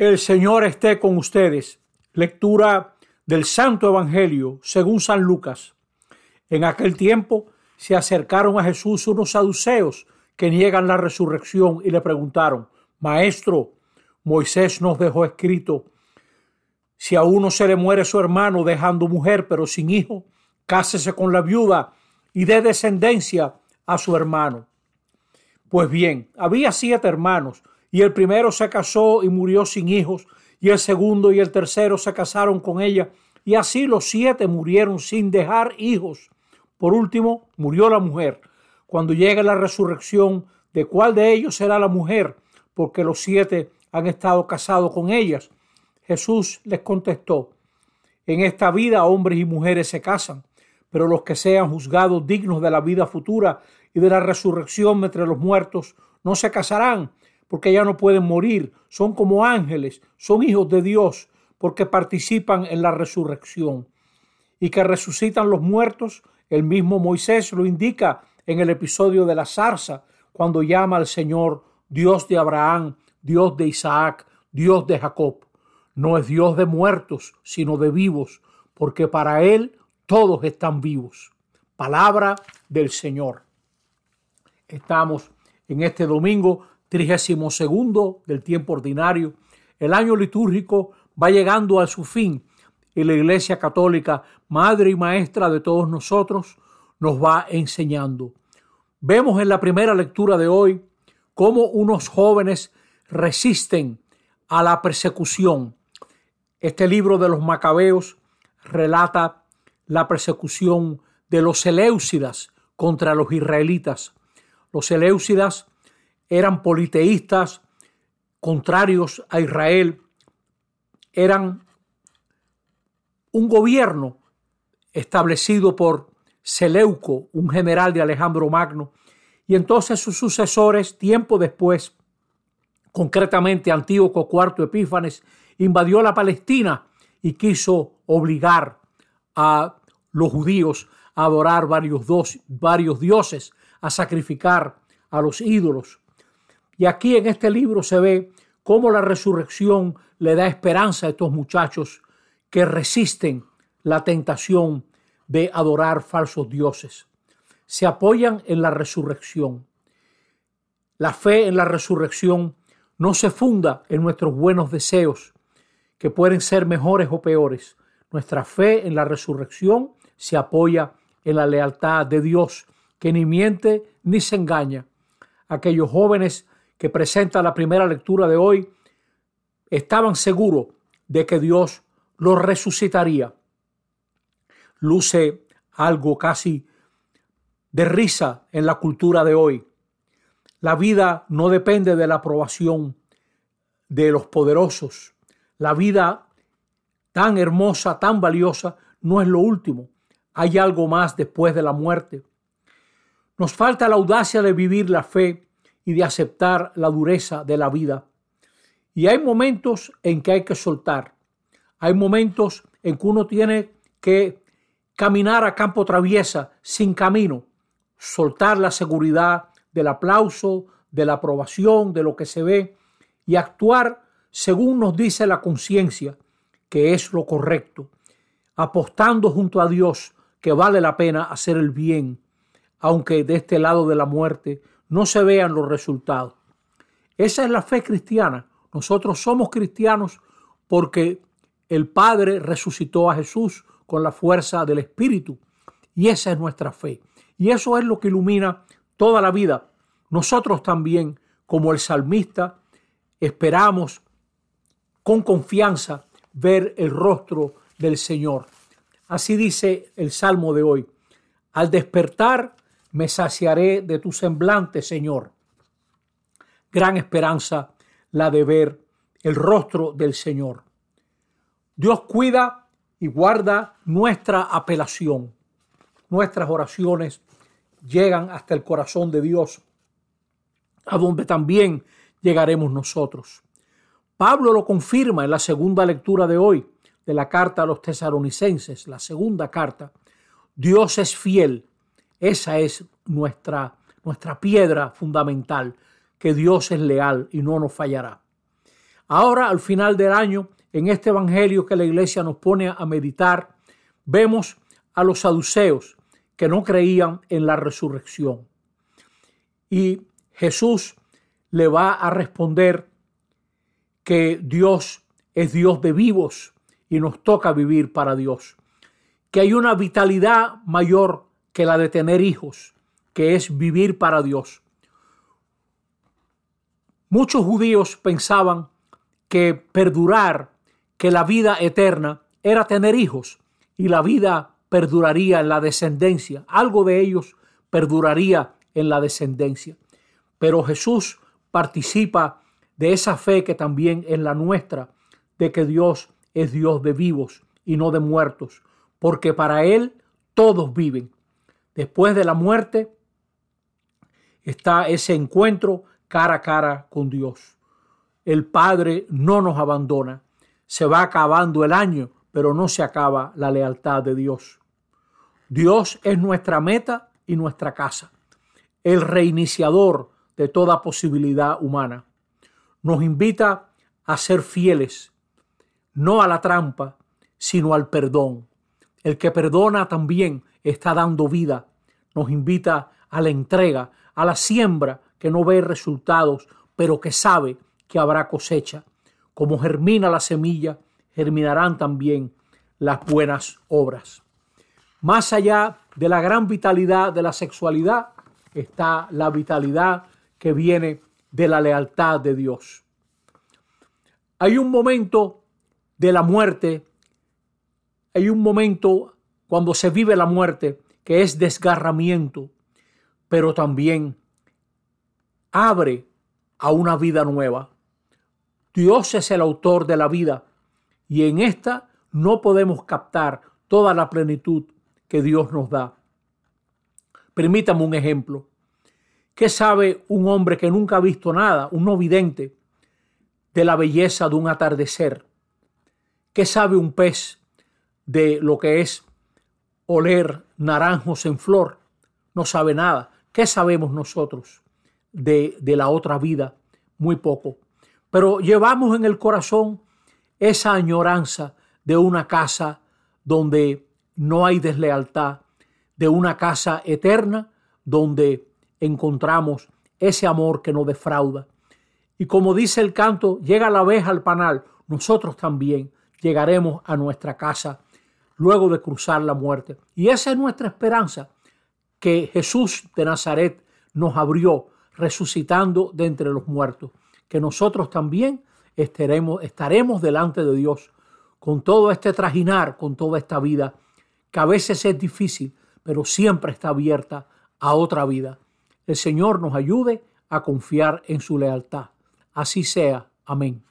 El Señor esté con ustedes. Lectura del Santo Evangelio según San Lucas. En aquel tiempo se acercaron a Jesús unos saduceos que niegan la resurrección y le preguntaron, Maestro, Moisés nos dejó escrito, si a uno se le muere su hermano dejando mujer pero sin hijo, cásese con la viuda y dé descendencia a su hermano. Pues bien, había siete hermanos y el primero se casó y murió sin hijos, y el segundo y el tercero se casaron con ella, y así los siete murieron sin dejar hijos. Por último, murió la mujer. Cuando llegue la resurrección, ¿de cuál de ellos será la mujer? Porque los siete han estado casados con ellas. Jesús les contestó, en esta vida hombres y mujeres se casan, pero los que sean juzgados dignos de la vida futura y de la resurrección entre los muertos no se casarán, porque ya no pueden morir, son como ángeles, son hijos de Dios, porque participan en la resurrección. Y que resucitan los muertos, el mismo Moisés lo indica en el episodio de la zarza, cuando llama al Señor Dios de Abraham, Dios de Isaac, Dios de Jacob. No es Dios de muertos, sino de vivos, porque para Él todos están vivos. Palabra del Señor. Estamos en este domingo trigésimo segundo del tiempo ordinario. El año litúrgico va llegando a su fin y la Iglesia Católica, madre y maestra de todos nosotros, nos va enseñando. Vemos en la primera lectura de hoy cómo unos jóvenes resisten a la persecución. Este libro de los Macabeos relata la persecución de los Seleucidas contra los israelitas. Los Seleucidas eran politeístas, contrarios a Israel, eran un gobierno establecido por Seleuco, un general de Alejandro Magno, y entonces sus sucesores, tiempo después, concretamente Antíoco IV Epífanes, invadió la Palestina y quiso obligar a los judíos a adorar varios, varios dioses, a sacrificar a los ídolos. Y aquí en este libro se ve cómo la resurrección le da esperanza a estos muchachos que resisten la tentación de adorar falsos dioses. Se apoyan en la resurrección. La fe en la resurrección no se funda en nuestros buenos deseos, que pueden ser mejores o peores. Nuestra fe en la resurrección se apoya en la lealtad de Dios, que ni miente ni se engaña. Aquellos jóvenes que presenta la primera lectura de hoy, estaban seguros de que Dios los resucitaría. Luce algo casi de risa en la cultura de hoy. La vida no depende de la aprobación de los poderosos. La vida tan hermosa, tan valiosa, no es lo último. Hay algo más después de la muerte. Nos falta la audacia de vivir la fe y de aceptar la dureza de la vida. Y hay momentos en que hay que soltar. Hay momentos en que uno tiene que caminar a campo traviesa, sin camino, soltar la seguridad del aplauso, de la aprobación, de lo que se ve, y actuar según nos dice la conciencia, que es lo correcto, apostando junto a Dios que vale la pena hacer el bien, aunque de este lado de la muerte no se vean los resultados. Esa es la fe cristiana. Nosotros somos cristianos porque el Padre resucitó a Jesús con la fuerza del Espíritu. Y esa es nuestra fe. Y eso es lo que ilumina toda la vida. Nosotros también, como el salmista, esperamos con confianza ver el rostro del Señor. Así dice el Salmo de hoy. Al despertar me saciaré de tu semblante, Señor. Gran esperanza la de ver el rostro del Señor. Dios cuida y guarda nuestra apelación. Nuestras oraciones llegan hasta el corazón de Dios, a donde también llegaremos nosotros. Pablo lo confirma en la segunda lectura de hoy de la carta a los tesaronicenses, la segunda carta. Dios es fiel esa es nuestra, nuestra piedra fundamental, que Dios es leal y no nos fallará. Ahora, al final del año, en este Evangelio que la iglesia nos pone a meditar, vemos a los saduceos que no creían en la resurrección. Y Jesús le va a responder que Dios es Dios de vivos y nos toca vivir para Dios. Que hay una vitalidad mayor que la de tener hijos, que es vivir para Dios. Muchos judíos pensaban que perdurar, que la vida eterna era tener hijos y la vida perduraría en la descendencia. Algo de ellos perduraría en la descendencia. Pero Jesús participa de esa fe que también es la nuestra, de que Dios es Dios de vivos y no de muertos, porque para Él todos viven. Después de la muerte está ese encuentro cara a cara con Dios. El Padre no nos abandona. Se va acabando el año, pero no se acaba la lealtad de Dios. Dios es nuestra meta y nuestra casa, el reiniciador de toda posibilidad humana. Nos invita a ser fieles, no a la trampa, sino al perdón. El que perdona también está dando vida. Nos invita a la entrega, a la siembra que no ve resultados, pero que sabe que habrá cosecha. Como germina la semilla, germinarán también las buenas obras. Más allá de la gran vitalidad de la sexualidad está la vitalidad que viene de la lealtad de Dios. Hay un momento de la muerte, hay un momento cuando se vive la muerte que es desgarramiento, pero también abre a una vida nueva. Dios es el autor de la vida y en esta no podemos captar toda la plenitud que Dios nos da. Permítame un ejemplo. ¿Qué sabe un hombre que nunca ha visto nada, un no vidente, de la belleza de un atardecer? ¿Qué sabe un pez de lo que es oler naranjos en flor? No sabe nada. ¿Qué sabemos nosotros? de, la otra vida, muy poco. Pero llevamos en el corazón esa añoranza de una casa donde no hay deslealtad, de una casa eterna donde encontramos ese amor que no defrauda. Y como dice el canto, llega la vez al panal, nosotros también llegaremos a nuestra casa luego de cruzar la muerte. Y esa es nuestra esperanza, que Jesús de Nazaret nos abrió resucitando de entre los muertos, que nosotros también estaremos, estaremos delante de Dios con todo este trajinar, con toda esta vida, que a veces es difícil, pero siempre está abierta a otra vida. El Señor nos ayude a confiar en su lealtad. Así sea. Amén.